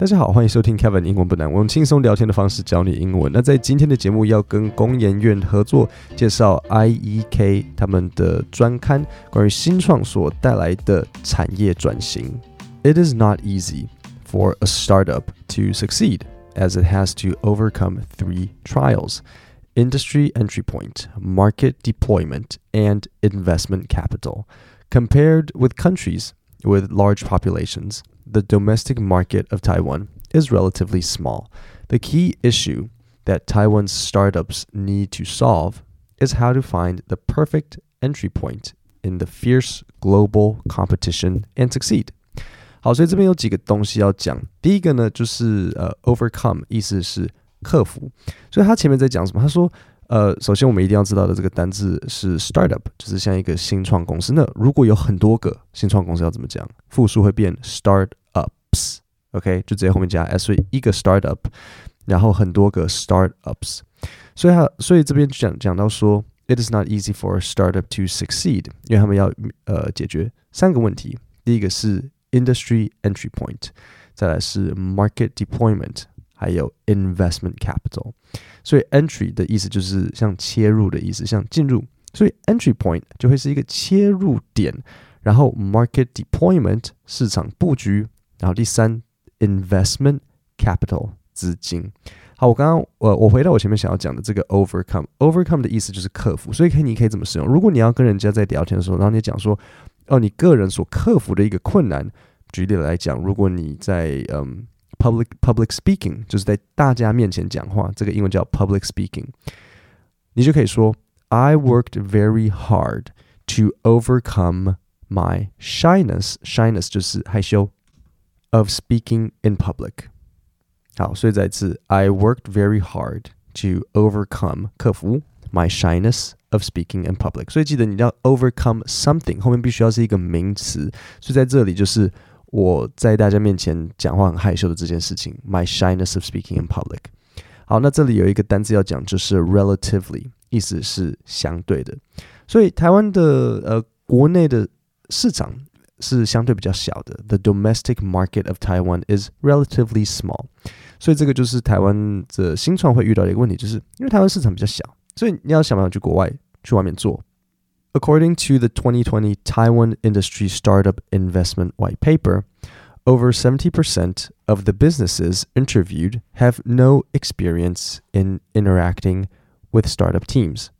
大家好，欢迎收听 Kevin 英文不难，我用轻松聊天的方式教你英文。那在今天的节目要跟工研院合作介绍 IEK 他们的专刊，关于新创所带来的产业转型。It is not easy for a startup to succeed as it has to overcome three trials. Industry entry point, market deployment, and investment capital. Compared with countries with large populations, the domestic market of Taiwan is relatively small. The key issue that Taiwan's startups need to solve is how to find the perfect entry point in the fierce global competition and succeed. 好，所以这边有几个东西要讲。第一个呢，就是呃，overcome，意思是克服。所以他前面在讲什么？他说， 呃，首先我们一定要知道的这个单字是 startup，就是像一个新创公司。那如果有很多个新创公司要怎么讲？复数会变 startups，OK，就直接后面加 s，所以一个 startup，然后很多个 startups。所以他，所以这边讲讲到说，it is not easy for startup to succeed，因为他们要呃解决三个问题。第一个是 industry entry point，再来是 market deployment，还有 investment capital。所以 entry 的意思就是像切入的意思，像进入。所以 entry point 就会是一个切入点，然后 market deployment 市场布局，然后第三 investment capital 资金。好，我刚刚呃，我回到我前面想要讲的这个 overcome，overcome 的意思就是克服。所以可以你可以怎么使用？如果你要跟人家在聊天的时候，然后你讲说，哦，你个人所克服的一个困难，举例来讲，如果你在嗯。public public speaking 就是在大家面前讲话，这个英文叫 public speaking。你就可以说 I worked very hard to overcome my shyness. Shyness 就是害羞 of speaking in public. 好，所以再次 I worked very hard to overcome 克服 my shyness of speaking in public。所以记得你要 overcome something 后面必须要是一个名词，所以在这里就是 我在大家面前讲话很害羞的这件事情，my shyness of speaking in public。好，那这里有一个单词要讲，就是 relatively，意思是相对的。所以台湾的呃国内的市场是相对比较小的，the domestic market of Taiwan is relatively small。所以这个就是台湾的新创会遇到的一个问题，就是因为台湾市场比较小，所以你要想办法去国外去外面做。According to the 2020 Taiwan Industry Startup Investment White Paper, over 70% of the businesses interviewed have no experience in interacting with startup teams,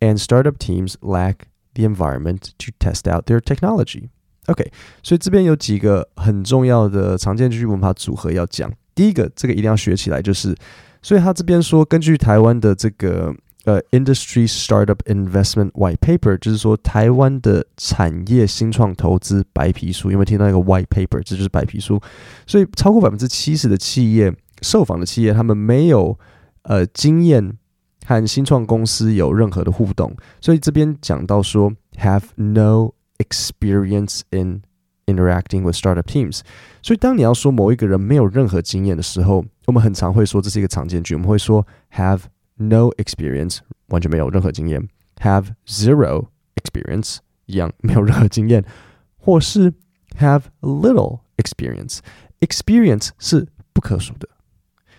and startup teams lack the environment to test out their technology. OK，所以这边有几个很重要的常见句文法组合要讲。第一个，这个一定要学起来，就是，所以他这边说，根据台湾的这个 呃，Industry Startup Investment White Paper，就是说台湾的产业新创投资白皮书，有没有听到一个 White Paper？这就是白皮书。所以超过百分之七十的企业受访的企业，他们没有呃经验和新创公司有任何的互动。所以这边讲到说，have no experience in interacting with startup teams。所以当你要说某一个人没有任何经验的时候，我们很常会说这是一个常见句，我们会说 have。no experience，完全没有任何经验；have zero experience，一样没有任何经验；或是 have little experience。experience 是不可数的，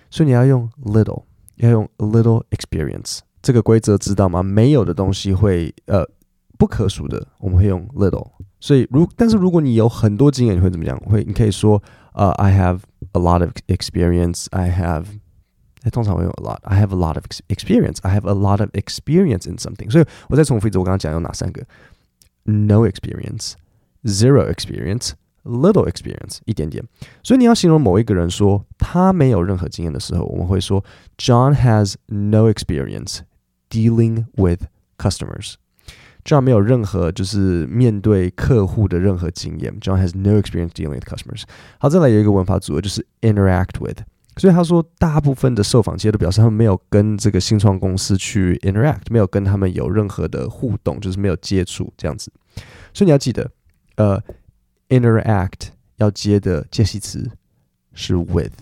所以你要用 little，要用 little experience。这个规则知道吗？没有的东西会呃不可数的，我们会用 little。所以如但是如果你有很多经验，你会怎么讲？会你可以说呃、uh,，I have a lot of experience. I have 通常会用 a lot。I have a lot of experience. I have a lot of experience in something。所以我再重复一次，我刚刚讲有哪三个？No experience, zero experience, little experience，一点点。所以你要形容某一个人说他没有任何经验的时候，我们会说 John has no experience dealing with customers。John 没有任何就是面对客户的任何经验。John has no experience dealing with customers。好，再来有一个文法组合，就是 interact with。 所以他说，大部分的受访企业都表示他们没有跟这个新创公司去 interact，没有跟他们有任何的互动，就是没有接触这样子。所以你要记得，呃，interact 要接的介系词是 with。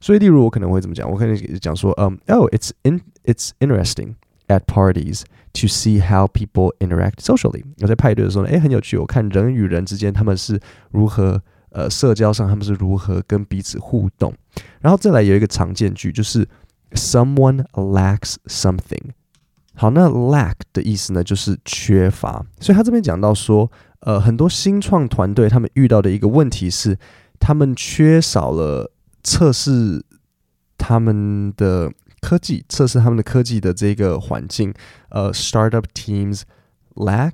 所以例如我可能会怎么讲？我可能讲说，嗯，Oh，it's in it's interesting at parties to see how people interact socially。我在派对的时候呢，哎，很有趣，我看人与人之间他们是如何呃社交上他们是如何跟彼此互动。然后再来有一个常见句，就是 someone lacks something。好，那 lack 的意思呢，就是缺乏。所以他这边讲到说，呃，很多新创团队他们遇到的一个问题是，他们缺少了测试他们的科技，测试他们的科技的这个环境。呃，startup teams lack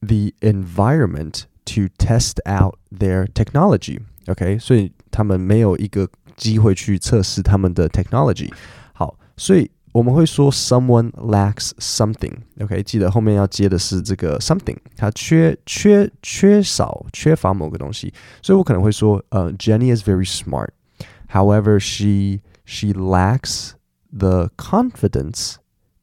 the environment to test out their technology。OK，所以他们没有一个机会去测试他们的 technology。好，所以。我们会说 someone lacks something，OK，记得后面要接的是这个 something，它缺缺缺少缺乏某个东西，所以我可能会说，呃，Jenny is very smart. However, she she lacks the confidence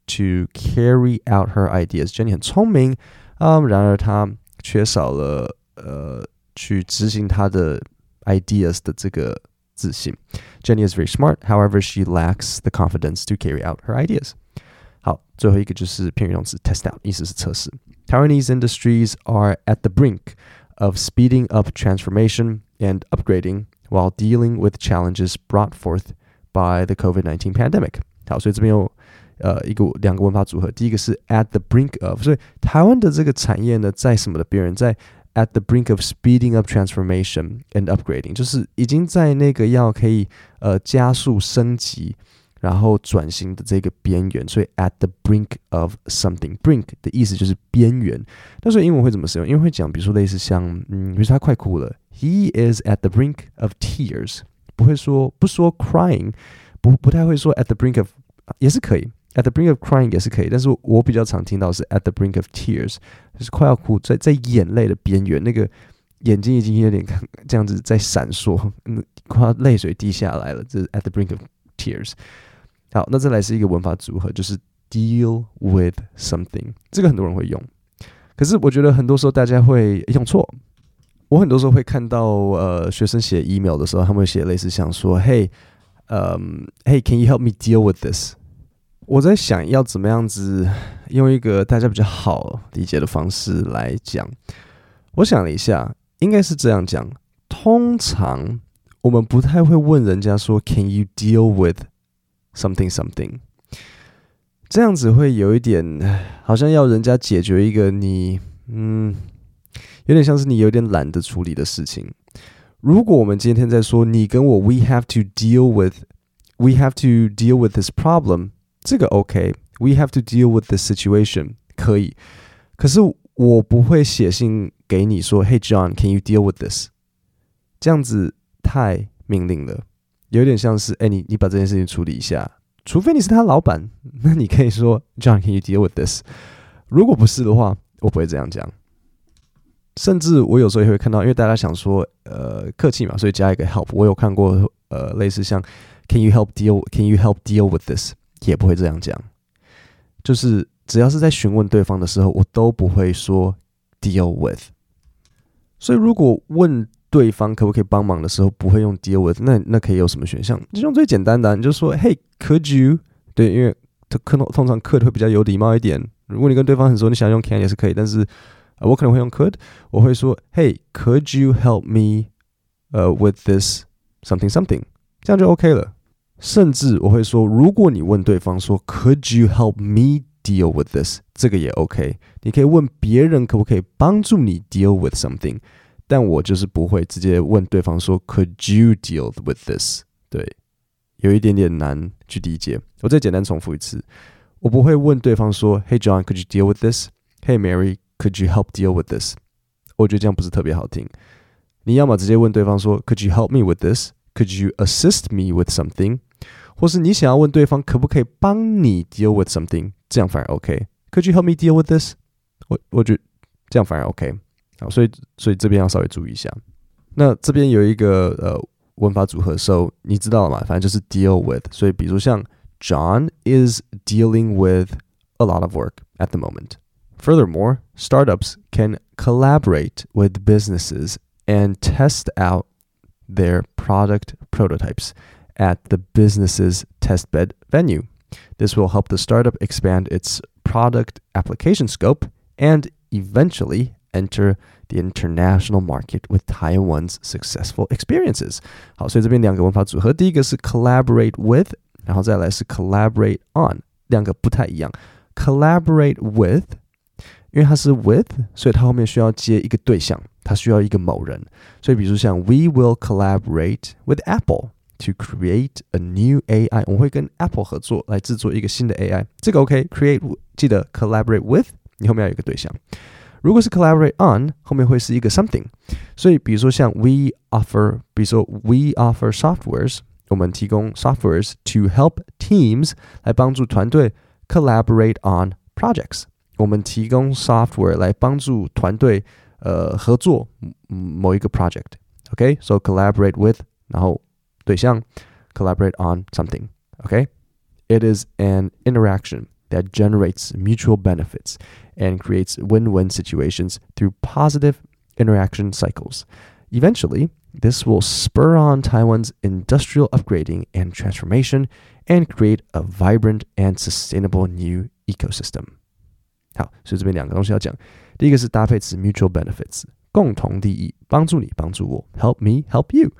to carry out her ideas. Jenny 很聪明，嗯，然而她 缺少了呃去执行她的 ideas 的这个自信。Jenny is very smart, however, she lacks the confidence to carry out her ideas. 好，最后一个就是片语动词 test out，意思是测试。Taiwanese industries are at the brink of speeding up transformation and upgrading while dealing with challenges brought forth by the COVID-19 pandemic. 好，所以这边有 呃一个两个文法组合，第一个是 at the brink of，所以台湾的这个产业呢，在什么的边缘，在 at the brink of speeding up transformation and upgrading，就是已经在那个要可以呃加速升级，然后转型的这个边缘，所以 at the brink of something。brink 的意思就是边缘。那所以英文会怎么使用？因为会讲，比如说类似像，嗯，比如说他快哭了，he is at the brink of tears，不会说不说 crying，不不太会说 at the brink of，也是可以。At the brink of crying 也是可以，但是我比较常听到是 at the brink of tears，就是快要哭，在在眼泪的边缘，那个眼睛已经有点这样子在闪烁，嗯，快要泪水滴下来了，这是 at the brink of tears。好，那再来是一个文法组合，就是 deal with something，这个很多人会用，可是我觉得很多时候大家会用错。我很多时候会看到呃学生写 email 的时候，他们会写类似像说，Hey，嗯，Hey，can you help me deal with this？我在想要怎么样子用一个大家比较好理解的方式来讲。我想了一下，应该是这样讲。通常我们不太会问人家说 “Can you deal with something something”，这样子会有一点好像要人家解决一个你嗯，有点像是你有点懒得处理的事情。如果我们今天在说你跟我，we have to deal with，we have to deal with this problem。这个 OK，we have to deal with the situation 可以，可是我不会写信给你说，Hey John，can you deal with this？这样子太命令了，有点像是，哎，你你把这件事情处理一下，除非你是他老板，那你可以说，John，can you deal with this？如果不是的话，我不会这样讲。甚至我有时候也会看到，因为大家想说，呃，客气嘛，所以加一个 help。我有看过，呃，类似像，Can you help deal？Can you help deal with this？也不会这样讲，就是只要是在询问对方的时候，我都不会说 deal with。所以如果问对方可不可以帮忙的时候，不会用 deal with，那那可以有什么选项？就用最简单的，你就说 Hey，could you？对，因为可能通常 could 会比较有礼貌一点。如果你跟对方很熟，你想用 can 也是可以，但是我可能会用 could，我会说 Hey，could you help me？呃，with this something something，这样就 OK 了。甚至我会说，如果你问对方说 “Could you help me deal with this？” 这个也 OK。你可以问别人可不可以帮助你 deal with something，但我就是不会直接问对方说 “Could you deal with this？” 对，有一点点难去理解。我再简单重复一次，我不会问对方说 “Hey John，could you deal with this？”“Hey Mary，could you help deal with this？” 我觉得这样不是特别好听。你要么直接问对方说 “Could you help me with this？”“Could you assist me with something？” 或是你想要问对方可不可以帮你 deal with something，这样反而 OK。Could you help me deal with this？我我觉得这样反而 OK。好，所以所以这边要稍微注意一下。那这边有一个呃文法组合，so 你知道了嘛？反正就是 deal with。所以比如像 John is dealing with a lot of work at the moment. Furthermore, startups can collaborate with businesses and test out their product prototypes at the business's testbed venue. This will help the startup expand its product application scope and eventually enter the international market with Taiwan's successful experiences。好，所以这边两个文法组合，第一个是 collaborate with，然后再来是 collaborate on，两个不太一样。collaborate with，因为它是 with，所以它后面需要接一个对象，它需要一个某人。所以比如像 We will collaborate with Apple to create a new AI，我们会跟 Apple 合作来制作一个新的 AI。这个 OK，create 记得 collaborate with，你后面要有一个对象。如果是 collaborate on，后面会是一个 something。所以比如说像 we offer，比如说 we offer softwares，我们提供 softwares to help teams 来帮助团队 collaborate on projects。我们提供 software 来帮助团队呃合作某一个 project。OK，so、okay? collaborate with，然后 对象 collaborate on something. Okay, it is an interaction that generates mutual benefits and creates win-win situations through positive interaction cycles. Eventually, this will spur on Taiwan's industrial upgrading and transformation and create a vibrant and sustainable new ecosystem. 好，所以这边两个东西要讲。第一个是搭配词 mutual benefits，共同利益，帮助你，帮助我，help me help you。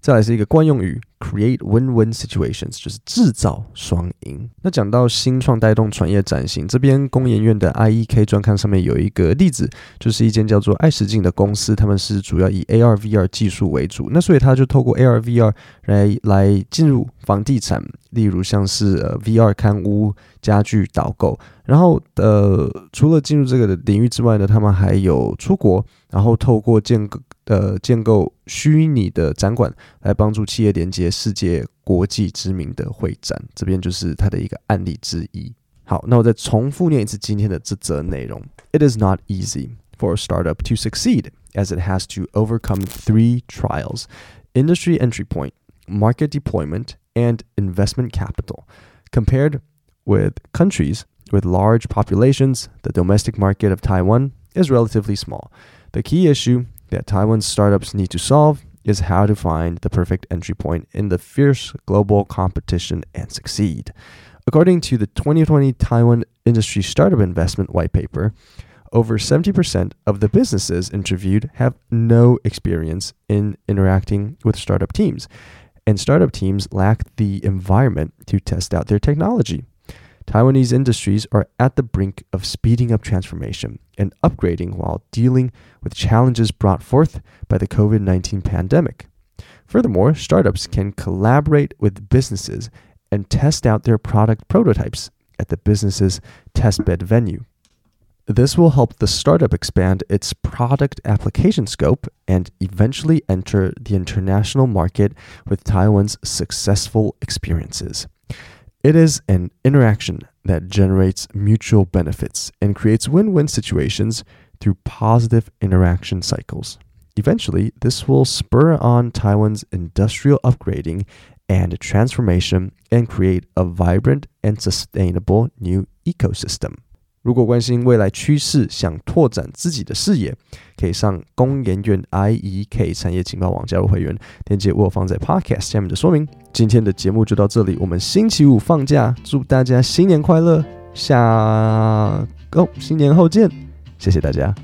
再来是一个惯用语，create win-win situations，就是制造双赢。那讲到新创带动产业转型，这边工研院的 IEK 专刊上面有一个例子，就是一间叫做爱实境的公司，他们是主要以 AR/VR 技术为主，那所以他就透过 AR/VR 来来进入房地产，例如像是呃 VR 看屋、家具导购，然后呃除了进入这个的领域之外呢，他们还有出国，然后透过建个。呃，建构虚拟的展馆来帮助企业连接世界国际知名的会展，这边就是它的一个案例之一。好，那我再重复念一次今天的这则内容。It is not easy for a startup to succeed as it has to overcome three trials: industry entry point, market deployment, and investment capital. Compared with countries with large populations, the domestic market of Taiwan is relatively small. The key issue that Taiwan's startups need to solve is how to find the perfect entry point in the fierce global competition and succeed. According to the 2020 Taiwan Industry Startup Investment White Paper, over 70% of the businesses interviewed have no experience in interacting with startup teams, and startup teams lack the environment to test out their technology. Taiwanese industries are at the brink of speeding up transformation and upgrading while dealing with challenges brought forth by the COVID 19 pandemic. Furthermore, startups can collaborate with businesses and test out their product prototypes at the business's testbed venue. This will help the startup expand its product application scope and eventually enter the international market with Taiwan's successful experiences. It is an interaction that generates mutual benefits and creates win win situations through positive interaction cycles. Eventually, this will spur on Taiwan's industrial upgrading and transformation and create a vibrant and sustainable new ecosystem. 如果关心未来趋势，想拓展自己的视野，可以上工研院 IEK 产业情报网加入会员，链接我放在 Podcast 下面的说明。今天的节目就到这里，我们星期五放假，祝大家新年快乐，下个新年后见，谢谢大家。